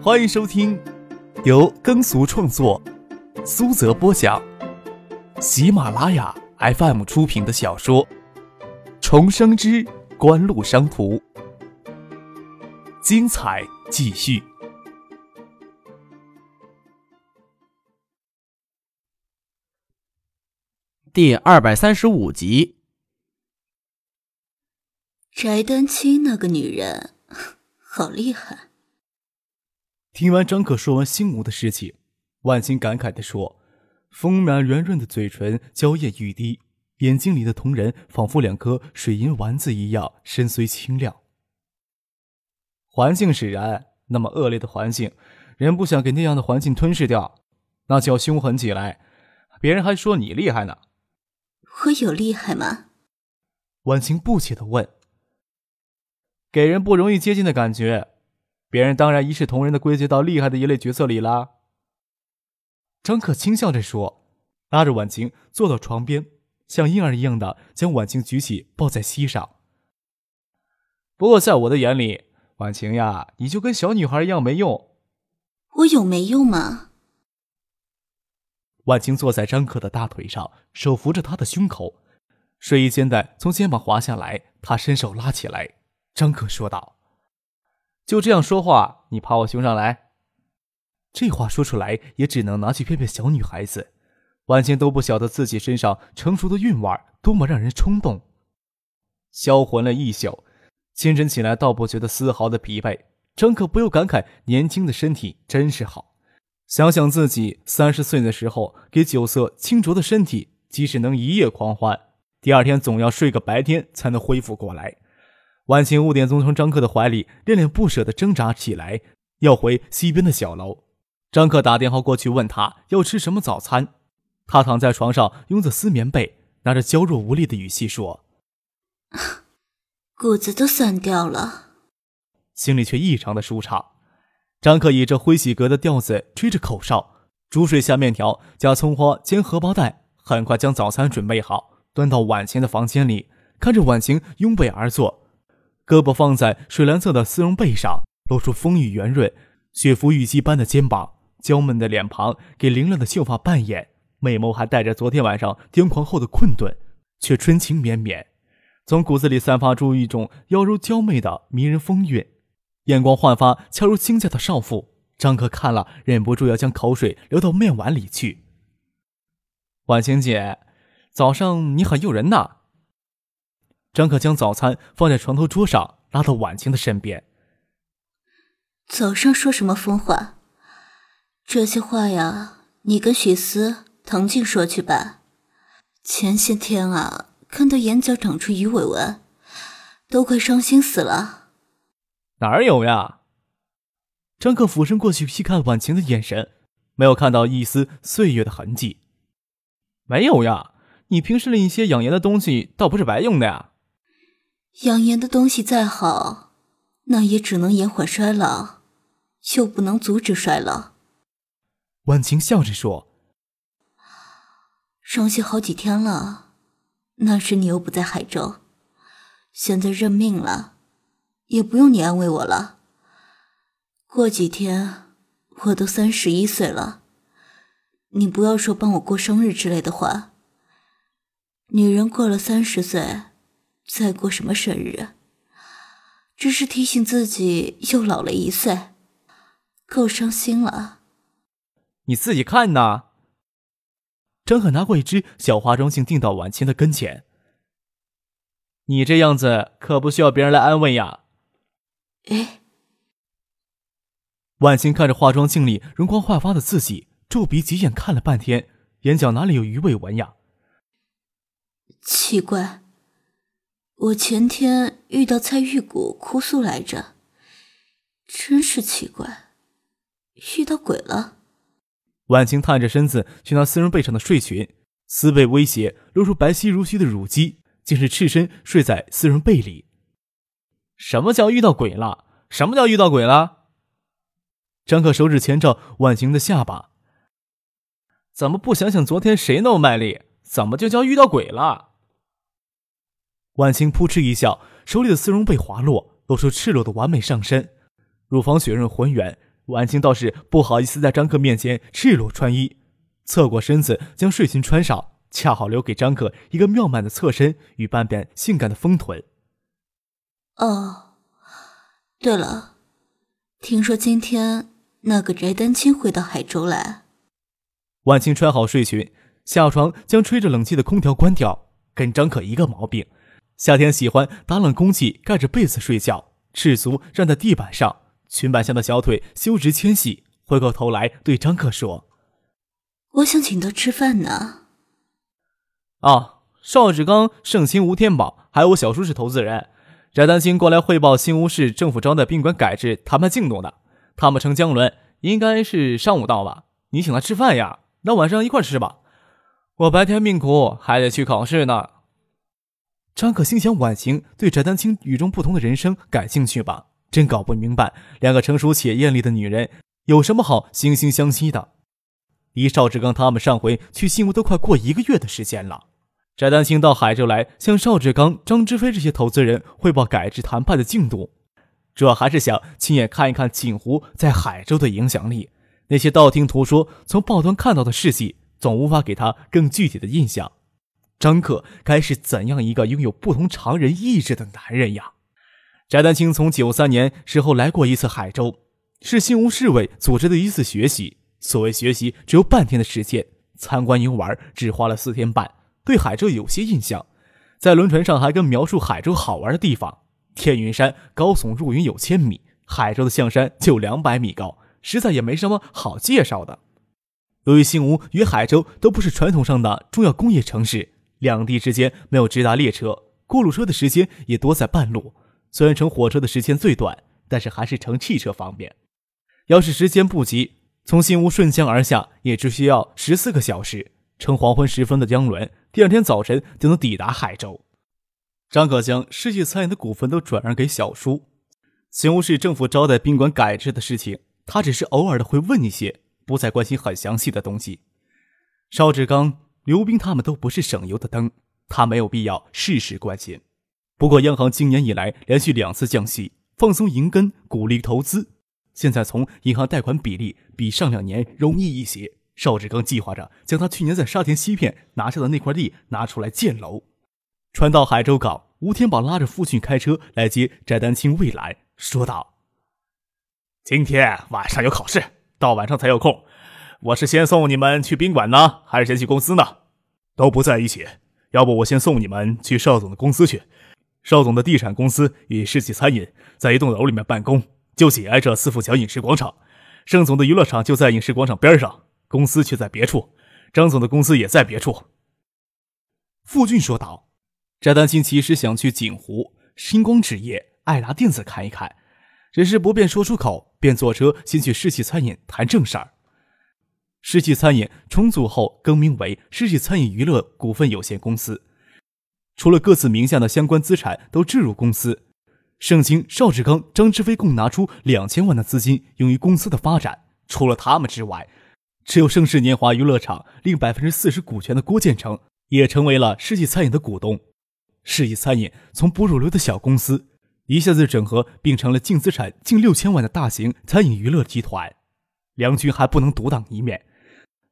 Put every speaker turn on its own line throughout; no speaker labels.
欢迎收听由耕俗创作、苏泽播讲、喜马拉雅 FM 出品的小说《重生之官路商途》，精彩继续，
第二百三十五集。
翟丹青那个女人，好厉害。
听完张可说完心无的事情，万青感慨地说：“丰满圆润的嘴唇娇艳欲滴，眼睛里的瞳仁仿佛两颗水银丸子一样深邃清亮。环境使然，那么恶劣的环境，人不想给那样的环境吞噬掉，那就要凶狠起来。别人还说你厉害呢，
我有厉害吗？”
婉清不解地问。给人不容易接近的感觉，别人当然一视同仁的归结到厉害的一类角色里啦。张可轻笑着说，拉着婉晴坐到床边，像婴儿一样的将婉晴举起抱在膝上。不过在我的眼里，婉晴呀，你就跟小女孩一样没用。
我有没用吗？
婉晴坐在张可的大腿上，手扶着他的胸口，睡衣肩带从肩膀滑下来，他伸手拉起来。张可说道：“就这样说话，你爬我胸上来。”这话说出来也只能拿去骗骗小女孩子。万茜都不晓得自己身上成熟的韵味多么让人冲动。销魂了一宿，清晨起来倒不觉得丝毫的疲惫。张可不由感慨：年轻的身体真是好。想想自己三十岁的时候，给酒色清浊的身体，即使能一夜狂欢，第二天总要睡个白天才能恢复过来。万晴五点钟从张克的怀里恋恋不舍地挣扎起来，要回西边的小楼。张克打电话过去问他要吃什么早餐，他躺在床上拥着丝棉被，拿着娇弱无力的语气说：“
骨子都散掉了。”
心里却异常的舒畅。张克倚着灰喜阁的调子，吹着口哨，煮水下面条，加葱花，煎荷包蛋，很快将早餐准备好，端到婉晴的房间里，看着婉晴拥被而坐。胳膊放在水蓝色的丝绒被上，露出丰腴圆润、雪肤玉肌般的肩膀，娇嫩的脸庞给凌乱的秀发扮演，美眸还带着昨天晚上癫狂后的困顿，却春情绵绵，从骨子里散发出一种妖娆娇媚的迷人风韵，眼光焕发，恰如清家的少妇。张可看了，忍不住要将口水流到面碗里去。婉晴姐，早上你很诱人呐。张可将早餐放在床头桌上，拉到婉晴的身边。
早上说什么疯话？这些话呀，你跟许思、唐静说去吧。前些天啊，看到眼角长出鱼尾纹，都快伤心死了。
哪儿有呀？张克俯身过去细看婉晴的眼神，没有看到一丝岁月的痕迹。没有呀，你平时那些养颜的东西，倒不是白用的呀。
养颜的东西再好，那也只能延缓衰老，又不能阻止衰老。
婉晴笑着说：“
伤心好几天了，那时你又不在海州，现在认命了，也不用你安慰我了。过几天我都三十一岁了，你不要说帮我过生日之类的话。女人过了三十岁。”在过什么生日？只是提醒自己又老了一岁，够伤心了。
你自己看呐。张可拿过一支小化妆镜，定到婉清的跟前。你这样子可不需要别人来安慰呀。
哎。
婉清看着化妆镜里容光焕发的自己，皱鼻挤眼看了半天，眼角哪里有鱼尾纹呀？
奇怪。我前天遇到蔡玉谷哭诉来着，真是奇怪，遇到鬼了。
婉晴探着身子去拿丝绒被上的睡裙，丝被威胁，露出白皙如须的乳肌，竟是赤身睡在丝绒被里。什么叫遇到鬼了？什么叫遇到鬼了？张可手指牵着婉晴的下巴，怎么不想想昨天谁那么卖力？怎么就叫遇到鬼了？婉清扑哧一笑，手里的丝绒被滑落，露出赤裸的完美上身，乳房雪润浑圆，婉清倒是不好意思在张克面前赤裸穿衣，侧过身子将睡裙穿上，恰好留给张克一个妙曼的侧身与半边性感的丰臀。
哦，对了，听说今天那个翟丹青会到海州来。
婉清穿好睡裙，下床将吹着冷气的空调关掉。跟张可一个毛病，夏天喜欢打冷空气，盖着被子睡觉，赤足站在地板上，裙摆下的小腿修直纤细。回过头来对张克说：“
我想请他吃饭呢。”
啊，邵志刚、盛兴、吴天宝，还有我小叔是投资人。翟丹青过来汇报新吴市政府招待宾馆改制谈判进度的。他们乘江轮，应该是上午到吧？你请他吃饭呀？那晚上一块吃吧。我白天命苦，还得去考试呢。张可心想：婉晴对翟丹青与众不同的人生感兴趣吧？真搞不明白，两个成熟且艳丽的女人有什么好惺惺相惜的？离邵志刚他们上回去新屋都快过一个月的时间了。翟丹青到海州来向邵志刚、张之飞这些投资人汇报改制谈判的进度，主要还是想亲眼看一看锦湖在海州的影响力。那些道听途说、从报端看到的事迹。总无法给他更具体的印象。张克该是怎样一个拥有不同常人意志的男人呀？翟丹青从九三年时候来过一次海州，是新吴市委组织的一次学习。所谓学习，只有半天的时间，参观游玩只花了四天半，对海州有些印象。在轮船上还跟描述海州好玩的地方：天云山高耸入云有千米，海州的象山就两百米高，实在也没什么好介绍的。由于新吴与海州都不是传统上的重要工业城市，两地之间没有直达列车，过路车的时间也多在半路。虽然乘火车的时间最短，但是还是乘汽车方便。要是时间不急，从新屋顺江而下也只需要十四个小时，乘黄昏时分的江轮，第二天早晨就能抵达海州。张可将世纪餐饮的股份都转让给小叔。新屋市政府招待宾馆改制的事情，他只是偶尔的会问一些。不再关心很详细的东西。邵志刚、刘斌他们都不是省油的灯，他没有必要事事关心。不过，央行今年以来连续两次降息，放松银根，鼓励投资。现在从银行贷款比例比上两年容易一些。邵志刚计划着将他去年在沙田西片拿下的那块地拿出来建楼。船到海州港，吴天宝拉着父亲开车来接翟丹青、未来，说道：“
今天晚上有考试。”到晚上才有空，我是先送你们去宾馆呢，还是先去公司呢？都不在一起，要不我先送你们去邵总的公司去。邵总的地产公司与世纪餐饮在一栋楼里面办公，就紧挨着四富桥影视广场。盛总的娱乐场就在影视广场边上，公司却在别处。张总的公司也在别处。
傅俊说道。翟丹青其实想去锦湖、星光纸业、爱达电子看一看。只是不便说出口，便坐车先去世纪餐饮谈正事儿。世纪餐饮重组后更名为世纪餐饮娱乐股份有限公司，除了各自名下的相关资产都置入公司，盛京、邵志刚、张志飞共拿出两千万的资金用于公司的发展。除了他们之外，持有盛世年华娱乐场另百分之四十股权的郭建成也成为了世纪餐饮的股东。世纪餐饮从不入流的小公司。一下子整合并成了净资产近六千万的大型餐饮娱乐集团，梁军还不能独当一面，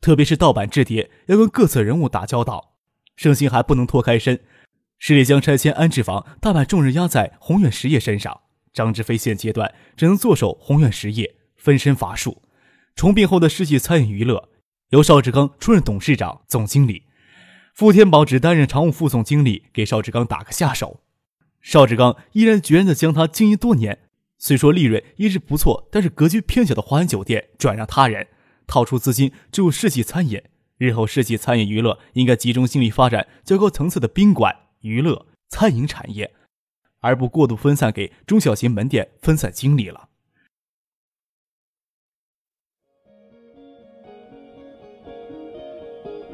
特别是盗版制碟要跟各色人物打交道，盛兴还不能脱开身，势力将拆迁安置房大半重任压在宏远实业身上。张志飞现阶段只能坐守宏远实业，分身乏术。重病后的世纪餐饮娱乐由邵志刚出任董事长、总经理，傅天宝只担任常务副总经理，给邵志刚打个下手。邵志刚毅然决然地将他经营多年，虽说利润一直不错，但是格局偏小的华安酒店转让他人，掏出资金注世纪餐饮。日后世纪餐饮娱乐应该集中精力发展较高层次的宾馆、娱乐、餐饮产业，而不过度分散给中小型门店分散精力了。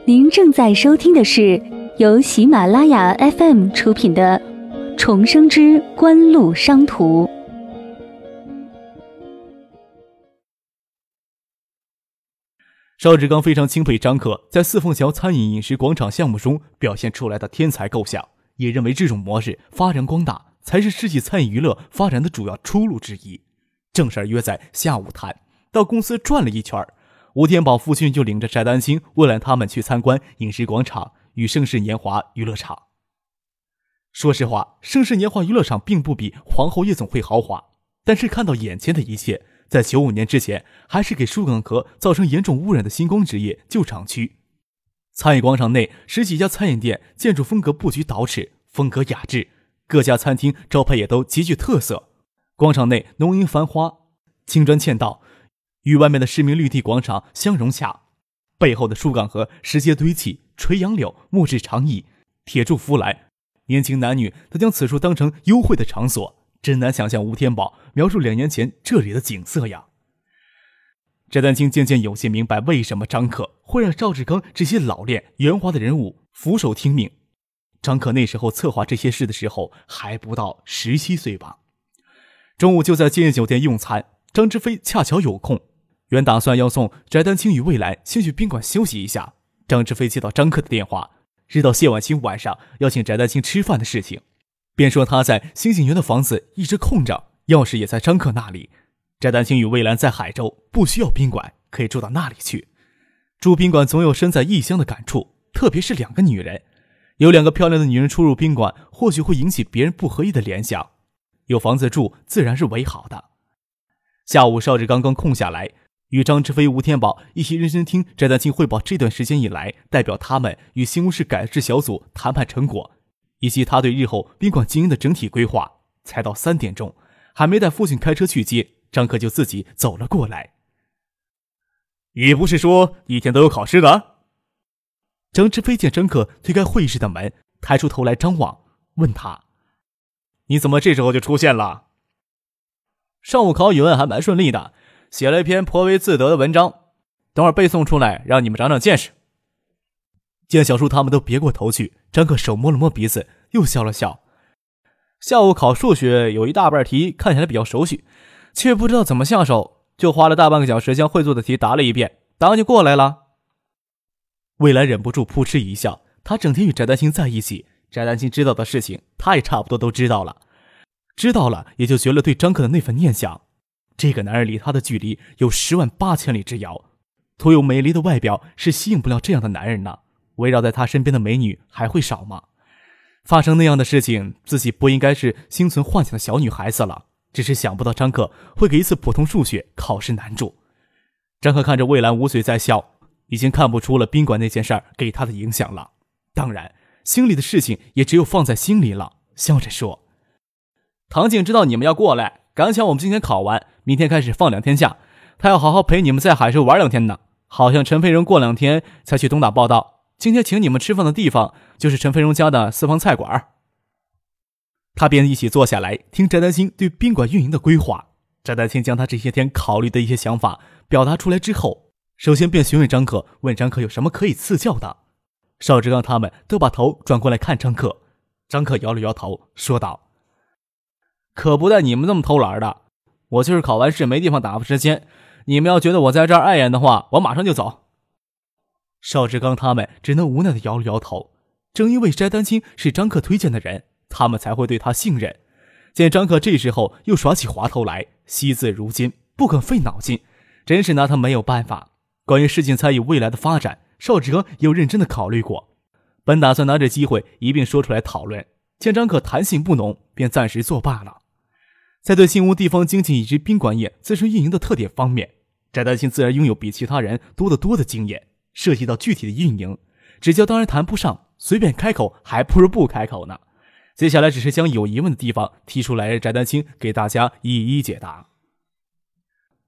您正在收听的是由喜马拉雅 FM 出品的。重生之官路商途。
邵志刚非常钦佩张克在四凤桥餐饮饮食广场项目中表现出来的天才构想，也认为这种模式发扬光大才是世纪餐饮娱乐发展的主要出路之一。正事儿约在下午谈，到公司转了一圈吴天宝父亲就领着翟丹青、魏兰他们去参观饮食广场与盛世年华娱乐场。说实话，盛世年华娱乐场并不比皇后夜总会豪华，但是看到眼前的一切，在九五年之前，还是给舒港河造成严重污染的星光职业旧厂区。餐饮广场内十几家餐饮店，建筑风格布局捯饬，风格雅致，各家餐厅招牌也都极具特色。广场内浓荫繁花，青砖嵌道。与外面的市民绿地广场相融洽，背后的舒港河石阶堆砌，垂杨柳，木质长椅，铁柱扶栏，年轻男女都将此处当成幽会的场所，真难想象吴天宝描述两年前这里的景色呀。翟丹青渐渐有些明白为什么张可会让赵志刚这些老练圆滑的人物俯首听命。张可那时候策划这些事的时候还不到十七岁吧。中午就在建业酒店用餐，张志飞恰巧有空。原打算要送翟丹青与未来先去宾馆休息一下，张志飞接到张克的电话，知道谢婉清晚上要请翟丹青吃饭的事情，便说他在星星园的房子一直空着，钥匙也在张克那里。翟丹青与魏兰在海州不需要宾馆，可以住到那里去。住宾馆总有身在异乡的感触，特别是两个女人，有两个漂亮的女人出入宾馆，或许会引起别人不合意的联想。有房子住自然是为好的。下午邵志刚刚空下来。与张志飞、吴天宝一起认真听翟丹青汇报这段时间以来代表他们与新屋市改制小组谈判成果，以及他对日后宾馆经营的整体规划。才到三点钟，还没带父亲开车去接，张克就自己走了过来。
你不是说一天都有考试的？
张志飞见张克推开会议室的门，抬出头来张望，问他：“
你怎么这时候就出现了？”
上午考语文还蛮顺利的。写了一篇颇为自得的文章，等会儿背诵出来，让你们长长见识。见小叔他们都别过头去，张克手摸了摸鼻子，又笑了笑。下午考数学，有一大半题看起来比较熟悉，却不知道怎么下手，就花了大半个小时将会做的题答了一遍，答完就过来了。未来忍不住扑哧一笑，他整天与翟丹青在一起，翟丹青知道的事情，他也差不多都知道了，知道了也就绝了对张克的那份念想。这个男人离他的距离有十万八千里之遥，徒有美丽的外表是吸引不了这样的男人呢。围绕在他身边的美女还会少吗？发生那样的事情，自己不应该是心存幻想的小女孩子了。只是想不到张克会给一次普通数学考试难住。张克看着魏兰捂嘴在笑，已经看不出了宾馆那件事儿给他的影响了。当然，心里的事情也只有放在心里了。笑着说：“唐静知道你们要过来。”赶巧我们今天考完，明天开始放两天假，他要好好陪你们在海州玩两天呢。好像陈飞荣过两天才去东大报道，今天请你们吃饭的地方就是陈飞荣家的私房菜馆。他便一起坐下来听翟丹青对宾馆运营的规划。翟丹青将他这些天考虑的一些想法表达出来之后，首先便询问张可，问张可有什么可以赐教的。邵志刚他们都把头转过来看张可，张可摇了摇头，说道。可不带你们这么偷懒的，我就是考完试没地方打发时间。你们要觉得我在这儿碍眼的话，我马上就走。邵志刚他们只能无奈的摇了摇头。正因为翟丹青是张克推荐的人，他们才会对他信任。见张克这时候又耍起滑头来，惜字如金，不肯费脑筋，真是拿他没有办法。关于事情参与未来的发展，邵志刚有认真的考虑过，本打算拿着机会一并说出来讨论。见张克弹性不浓，便暂时作罢了。在对新屋地方经济以及宾馆业自身运营的特点方面，翟丹青自然拥有比其他人多得多的经验。涉及到具体的运营，指教当然谈不上，随便开口还不如不开口呢。接下来只是将有疑问的地方提出来，翟丹青给大家一一解答。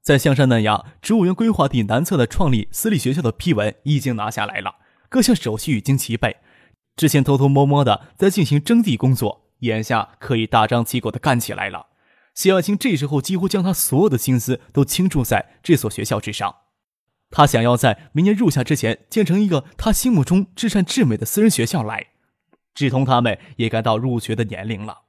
在象山南阳植物园规划地南侧的创立私立学校的批文已经拿下来了，各项手续已经齐备。之前偷偷摸摸的在进行征地工作，眼下可以大张旗鼓的干起来了。谢耀清这时候几乎将他所有的心思都倾注在这所学校之上，他想要在明年入夏之前建成一个他心目中至善至美的私人学校来。志同他们也该到入学的年龄了。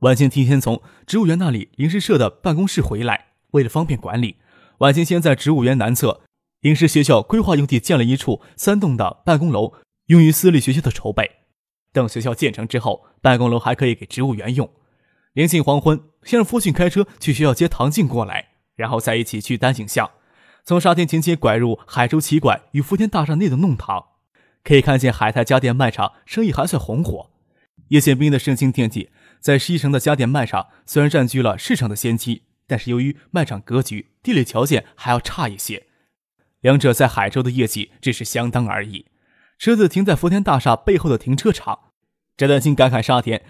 晚清提前从植物园那里临时设的办公室回来，为了方便管理，晚清先在植物园南侧临时学校规划用地建了一处三栋的办公楼，用于私立学校的筹备。等学校建成之后，办公楼还可以给植物园用。临近黄昏，先让夫婿开车去学校接唐静过来，然后再一起去丹景巷从沙田前街拐入海州奇拐与福田大厦内的弄堂，可以看见海泰家电卖场生意还算红火。叶宪兵的盛情电器在西城的家电卖场虽然占据了市场的先机，但是由于卖场格局、地理条件还要差一些，两者在海州的业绩只是相当而已。车子停在福田大厦背后的停车场，翟丹青感慨沙田。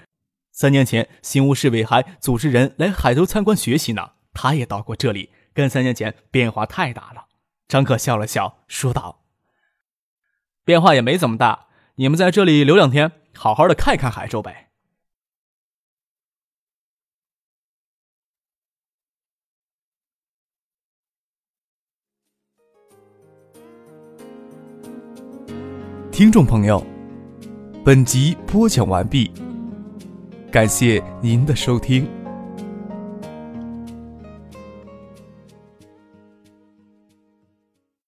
三年前，新吴市委还组织人来海州参观学习呢。他也到过这里，跟三年前变化太大了。张可笑了笑，说道：“变化也没怎么大，你们在这里留两天，好好的看一看海州呗。”听众朋友，本集播讲完毕。感谢您的收听。